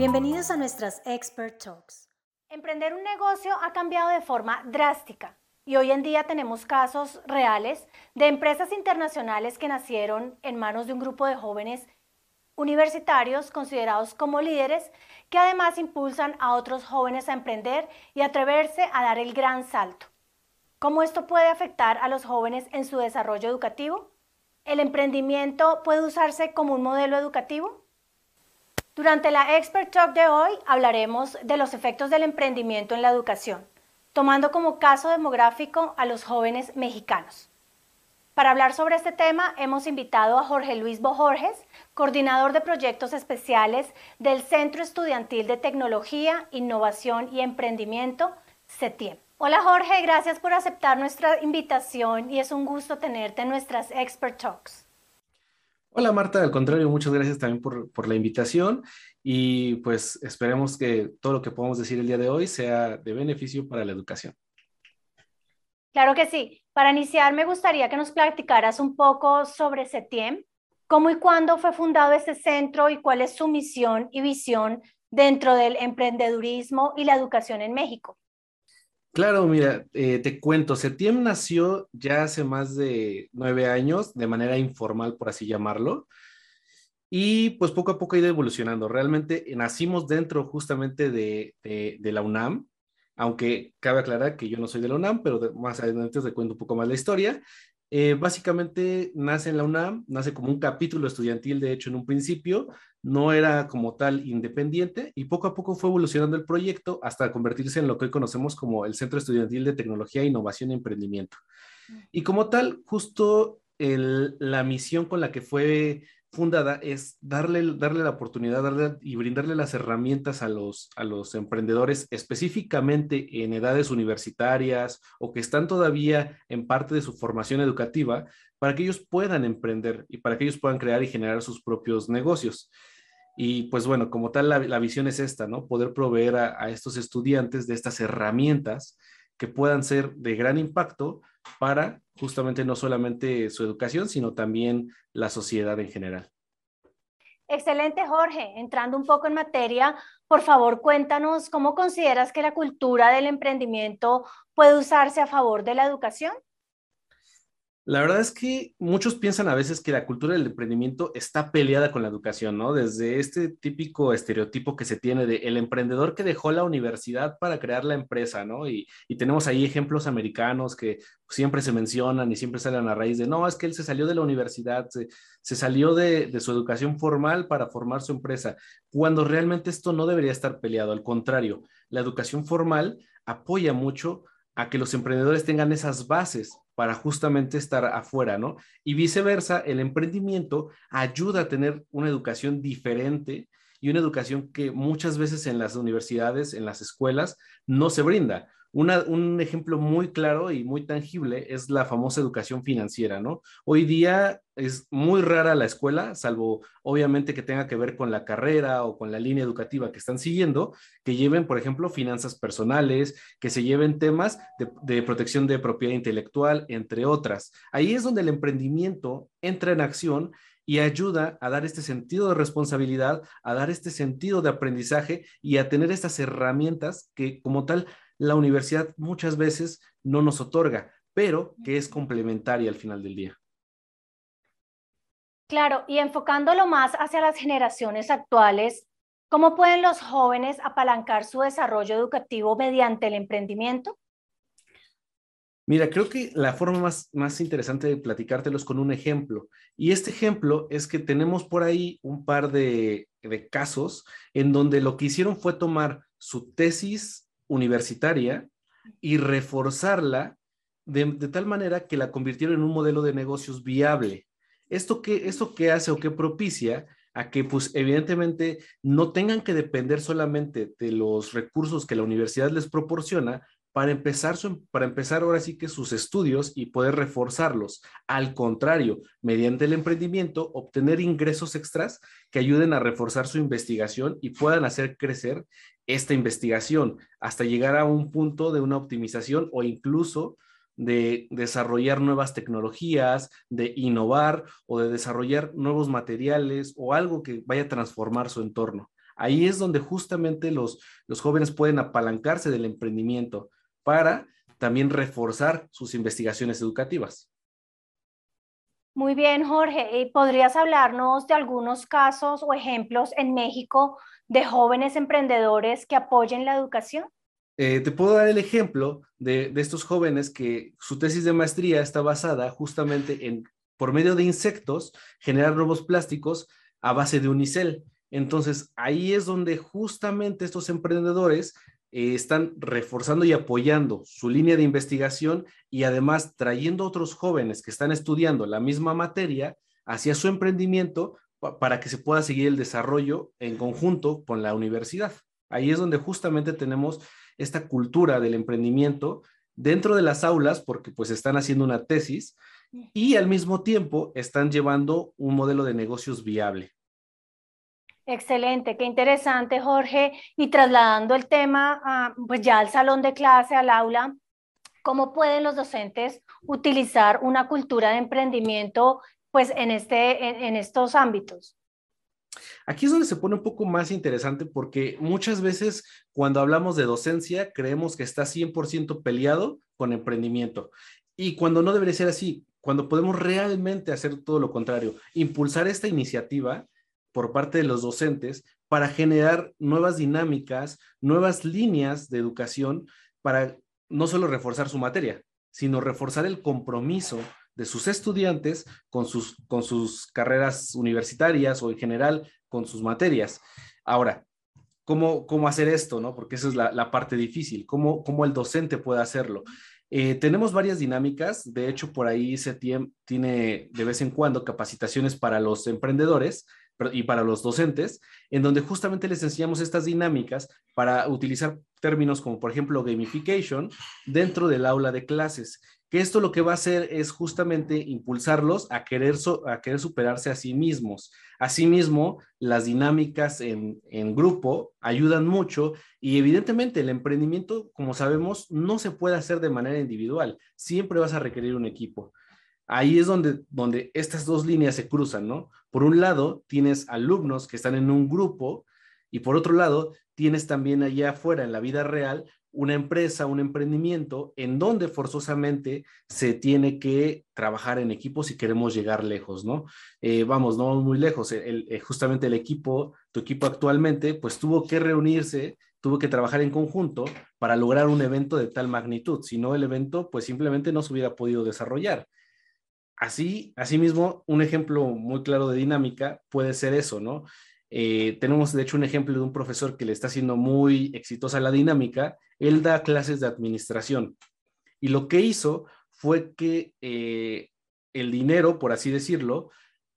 Bienvenidos a nuestras Expert Talks. Emprender un negocio ha cambiado de forma drástica y hoy en día tenemos casos reales de empresas internacionales que nacieron en manos de un grupo de jóvenes universitarios considerados como líderes que además impulsan a otros jóvenes a emprender y atreverse a dar el gran salto. ¿Cómo esto puede afectar a los jóvenes en su desarrollo educativo? ¿El emprendimiento puede usarse como un modelo educativo? Durante la Expert Talk de hoy hablaremos de los efectos del emprendimiento en la educación, tomando como caso demográfico a los jóvenes mexicanos. Para hablar sobre este tema hemos invitado a Jorge Luis Bojorges, coordinador de proyectos especiales del Centro Estudiantil de Tecnología, Innovación y Emprendimiento, CETIEM. Hola Jorge, gracias por aceptar nuestra invitación y es un gusto tenerte en nuestras Expert Talks. Hola Marta, al contrario, muchas gracias también por, por, la invitación y pues esperemos que todo lo que podamos decir el día de hoy sea de beneficio para la educación. Claro que sí. Para iniciar, me gustaría que nos platicaras un poco sobre CETIEM, cómo y cuándo fue fundado este centro y cuál es su misión y visión dentro del emprendedurismo y la educación en México. Claro, mira, eh, te cuento, SETIEM nació ya hace más de nueve años, de manera informal, por así llamarlo, y pues poco a poco ha ido evolucionando. Realmente nacimos dentro justamente de, de, la UNAM, aunque cabe aclarar que yo no soy de la UNAM, pero más adelante te cuento un poco más la historia. Eh, básicamente nace en la UNAM, nace como un capítulo estudiantil, de hecho, en un principio, no era como tal independiente y poco a poco fue evolucionando el proyecto hasta convertirse en lo que hoy conocemos como el Centro Estudiantil de Tecnología, Innovación y Emprendimiento. Y como tal, justo la misión con la que fue fundada es darle, darle la oportunidad y brindarle las herramientas a los, a los emprendedores, específicamente en edades universitarias o que están todavía en parte de su formación educativa, para que ellos puedan emprender y para que ellos puedan crear y generar sus propios negocios. Y pues bueno, como tal, la, visión es esta, ¿no? Poder proveer a estos estudiantes de estas herramientas que puedan ser de gran impacto para justamente no solamente su educación, sino también la sociedad en general. Excelente, Jorge. Entrando un poco en materia, por favor, cuéntanos cómo consideras que la cultura del emprendimiento puede usarse a favor de la educación. La verdad es que muchos piensan a veces que la cultura del emprendimiento está peleada con la educación, ¿no? Desde este típico estereotipo que se tiene de el emprendedor que dejó la universidad para crear la empresa, ¿no? Y, tenemos ahí ejemplos americanos que siempre se mencionan y siempre salen a raíz de, no, es que él se salió de la universidad, se, se salió de, de su educación formal para formar su empresa, cuando realmente esto no debería estar peleado, al contrario, la educación formal apoya mucho a que los emprendedores tengan esas bases para justamente estar afuera, ¿no? Y viceversa, el emprendimiento ayuda a tener una educación diferente y una educación que muchas veces en las universidades, en las escuelas, no se brinda un ejemplo muy claro y muy tangible es la famosa educación financiera, ¿no? Hoy día es muy rara la escuela, salvo obviamente que tenga que ver con la carrera o con la línea educativa que están siguiendo, que lleven, por ejemplo, finanzas personales, que se lleven temas de, de protección de propiedad intelectual, entre otras. Ahí es donde el emprendimiento entra en acción y ayuda a dar este sentido de responsabilidad, a dar este sentido de aprendizaje y a tener estas herramientas que como tal la universidad muchas veces no nos otorga, pero que es complementaria al final del día. Claro, y enfocándolo más hacia las generaciones actuales, ¿cómo pueden los jóvenes apalancar su desarrollo educativo mediante el emprendimiento? Mira, creo que la forma más, más interesante de platicártelo es con un ejemplo. Y este ejemplo es que tenemos por ahí un par de, de casos en donde lo que hicieron fue tomar su tesis universitaria y reforzarla de, tal manera que la convirtieron en un modelo de negocios viable. ¿Esto qué, ¿Esto qué hace o qué propicia? a que pues evidentemente no tengan que depender solamente de los recursos que la universidad les proporciona, para empezar, para empezar ahora sí que sus estudios y poder reforzarlos. Al contrario, mediante el emprendimiento, obtener ingresos extras que ayuden a reforzar su investigación y puedan hacer crecer esta investigación hasta llegar a un punto de una optimización o incluso de desarrollar nuevas tecnologías, de innovar o de desarrollar nuevos materiales o algo que vaya a transformar su entorno. Ahí es donde justamente los, los jóvenes pueden apalancarse del emprendimiento para también reforzar sus investigaciones educativas. Muy bien, Jorge. ¿Podrías hablarnos de algunos casos o ejemplos en México de jóvenes emprendedores que apoyen la educación? Eh, te puedo dar el ejemplo de, de, estos jóvenes que su tesis de maestría está basada justamente en, por medio de insectos, generar nuevos plásticos a base de unicel. Entonces, ahí es donde justamente estos emprendedores eh, están reforzando y apoyando su línea de investigación y además trayendo otros jóvenes que están estudiando la misma materia hacia su emprendimiento para que se pueda seguir el desarrollo en conjunto con la universidad. Ahí es donde justamente tenemos esta cultura del emprendimiento dentro de las aulas porque pues están haciendo una tesis y al mismo tiempo están llevando un modelo de negocios viable. Excelente, qué interesante, Jorge. Y trasladando el tema pues ya al salón de clase, al aula, ¿cómo pueden los docentes utilizar una cultura de emprendimiento pues en, este, en, estos ámbitos? Aquí es donde se pone un poco más interesante porque muchas veces cuando hablamos de docencia creemos que está 100% peleado con emprendimiento y cuando no debería ser así, cuando podemos realmente hacer todo lo contrario, impulsar esta iniciativa por parte de los docentes para generar nuevas dinámicas, nuevas líneas de educación para no solo reforzar su materia, sino reforzar el compromiso de sus estudiantes con sus, con sus carreras universitarias o en general con sus materias. Ahora, ¿cómo, cómo hacer esto? ¿no? Porque esa es la, parte difícil, ¿Cómo, ¿Cómo, el docente puede hacerlo? Eh, tenemos varias dinámicas, de hecho por ahí se tiene de vez en cuando capacitaciones para los emprendedores y para los docentes, en donde justamente les enseñamos estas dinámicas para utilizar términos como, por ejemplo, gamification dentro del aula de clases, que esto lo que va a hacer es justamente impulsarlos a querer, a querer superarse a sí mismos. Asimismo, las dinámicas en, en grupo ayudan mucho y evidentemente el emprendimiento, como sabemos, no se puede hacer de manera individual, siempre vas a requerir un equipo ahí es donde, donde estas dos líneas se cruzan, ¿no? Por un lado, tienes alumnos que están en un grupo y por otro lado, tienes también allá afuera, en la vida real, una empresa, un emprendimiento en donde forzosamente se tiene que trabajar en equipo si queremos llegar lejos, ¿no? Eh, vamos, no muy lejos. Eh, justamente el equipo, tu equipo actualmente, pues tuvo que reunirse, tuvo que trabajar en conjunto para lograr un evento de tal magnitud. Si no, el evento, pues simplemente no se hubiera podido desarrollar. Así, asimismo, un ejemplo muy claro de dinámica puede ser eso, ¿no? Eh, tenemos, de hecho, un ejemplo de un profesor que le está haciendo muy exitosa la dinámica. Él da clases de administración y lo que hizo fue que eh, el dinero, por así decirlo,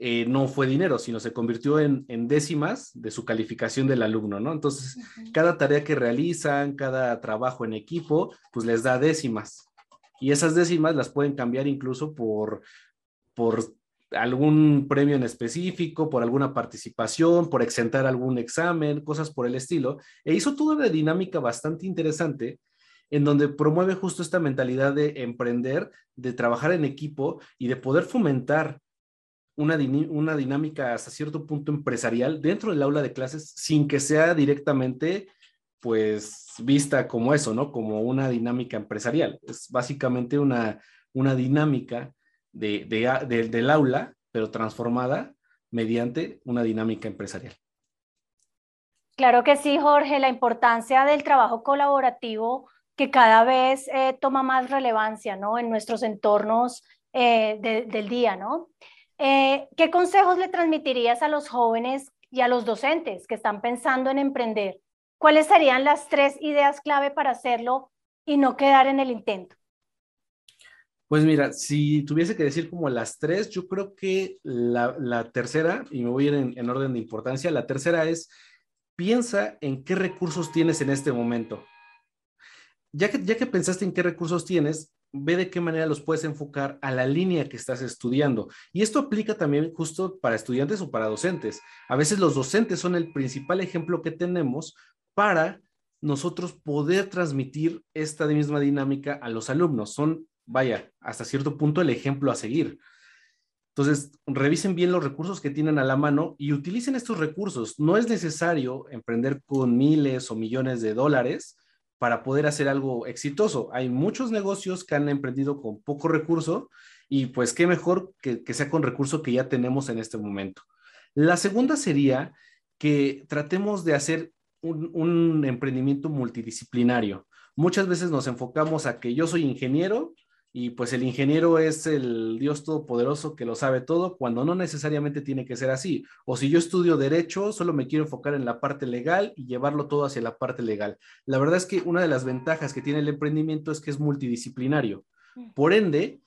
eh, no fue dinero, sino se convirtió en, décimas de su calificación del alumno, ¿no? Entonces, cada tarea que realizan, cada trabajo en equipo, pues les da décimas. Y esas décimas las pueden cambiar incluso por por algún premio en específico, por alguna participación, por exentar algún examen, cosas por el estilo. E hizo toda una dinámica bastante interesante en donde promueve justo esta mentalidad de emprender, de trabajar en equipo y de poder fomentar una, dinámica hasta cierto punto empresarial dentro del aula de clases sin que sea directamente pues vista como eso, ¿no? Como una dinámica empresarial. Es básicamente una, una dinámica de, del aula, pero transformada mediante una dinámica empresarial. Claro que sí, Jorge, la importancia del trabajo colaborativo que cada vez eh, toma más relevancia ¿no? en nuestros entornos eh, del día. ¿no? Eh, ¿Qué consejos le transmitirías a los jóvenes y a los docentes que están pensando en emprender? ¿Cuáles serían las tres ideas clave para hacerlo y no quedar en el intento? Pues mira, si tuviese que decir como las tres, yo creo que la, tercera, y me voy a ir en, orden de importancia, la tercera es, piensa en qué recursos tienes en este momento. Ya que, ya que pensaste en qué recursos tienes, ve de qué manera los puedes enfocar a la línea que estás estudiando. Y esto aplica también justo para estudiantes o para docentes. A veces los docentes son el principal ejemplo que tenemos para nosotros poder transmitir esta misma dinámica a los alumnos. Son vaya, hasta cierto punto el ejemplo a seguir. Entonces, revisen bien los recursos que tienen a la mano y utilicen estos recursos. No es necesario emprender con miles o millones de dólares para poder hacer algo exitoso. Hay muchos negocios que han emprendido con poco recurso y pues qué mejor que, sea con recurso que ya tenemos en este momento. La segunda sería que tratemos de hacer un emprendimiento multidisciplinario. Muchas veces nos enfocamos a que yo soy ingeniero y pues el ingeniero es el Dios todopoderoso que lo sabe todo, cuando no necesariamente tiene que ser así. O si yo estudio derecho, solo me quiero enfocar en la parte legal y llevarlo todo hacia la parte legal. La verdad es que una de las ventajas que tiene el emprendimiento es que es multidisciplinario. Mm. Por ende,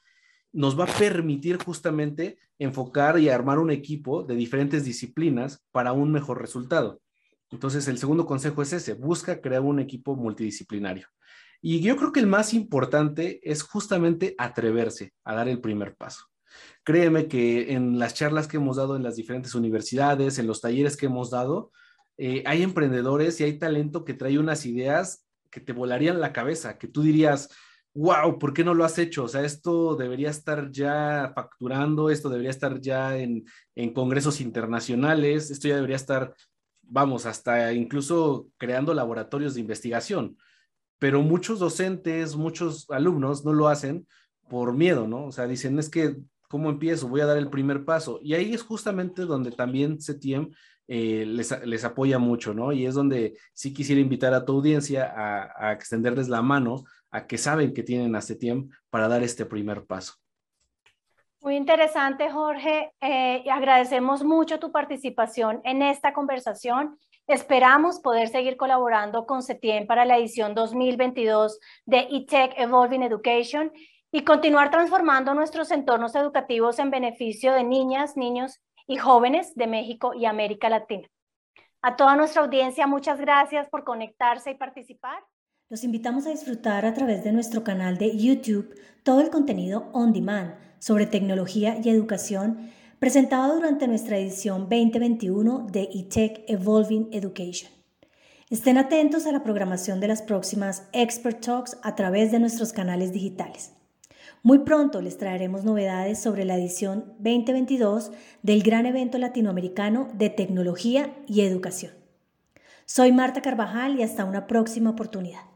nos va a permitir justamente enfocar y armar un equipo de diferentes disciplinas para un mejor resultado. Entonces, el segundo consejo es ese, busca crear un equipo multidisciplinario. Y yo creo que el más importante es justamente atreverse a dar el primer paso. Créeme que en las charlas que hemos dado en las diferentes universidades, en los talleres que hemos dado, eh, hay emprendedores y hay talento que trae unas ideas que te volarían la cabeza, que tú dirías, wow, ¿por qué no lo has hecho? O sea, esto debería estar ya facturando, esto debería estar ya en, en congresos internacionales, esto ya debería estar, vamos, hasta incluso creando laboratorios de investigación pero muchos docentes, muchos alumnos no lo hacen por miedo, ¿no? O sea, dicen, es que, ¿cómo empiezo? Voy a dar el primer paso. Y ahí es justamente donde también CETIEM eh, les, apoya mucho, ¿no? Y es donde sí quisiera invitar a tu audiencia a, extenderles la mano a que saben que tienen a CETIEM para dar este primer paso. Muy interesante, Jorge. Eh, agradecemos mucho tu participación en esta conversación Esperamos poder seguir colaborando con CETIEM para la edición 2022 de eTech Evolving Education y continuar transformando nuestros entornos educativos en beneficio de niñas, niños y jóvenes de México y América Latina. A toda nuestra audiencia, muchas gracias por conectarse y participar. Los invitamos a disfrutar a través de nuestro canal de YouTube todo el contenido on demand sobre tecnología y educación presentado durante nuestra edición 2021 de eTech Evolving Education. Estén atentos a la programación de las próximas Expert Talks a través de nuestros canales digitales. Muy pronto les traeremos novedades sobre la edición 2022 del gran evento latinoamericano de tecnología y educación. Soy Marta Carvajal y hasta una próxima oportunidad.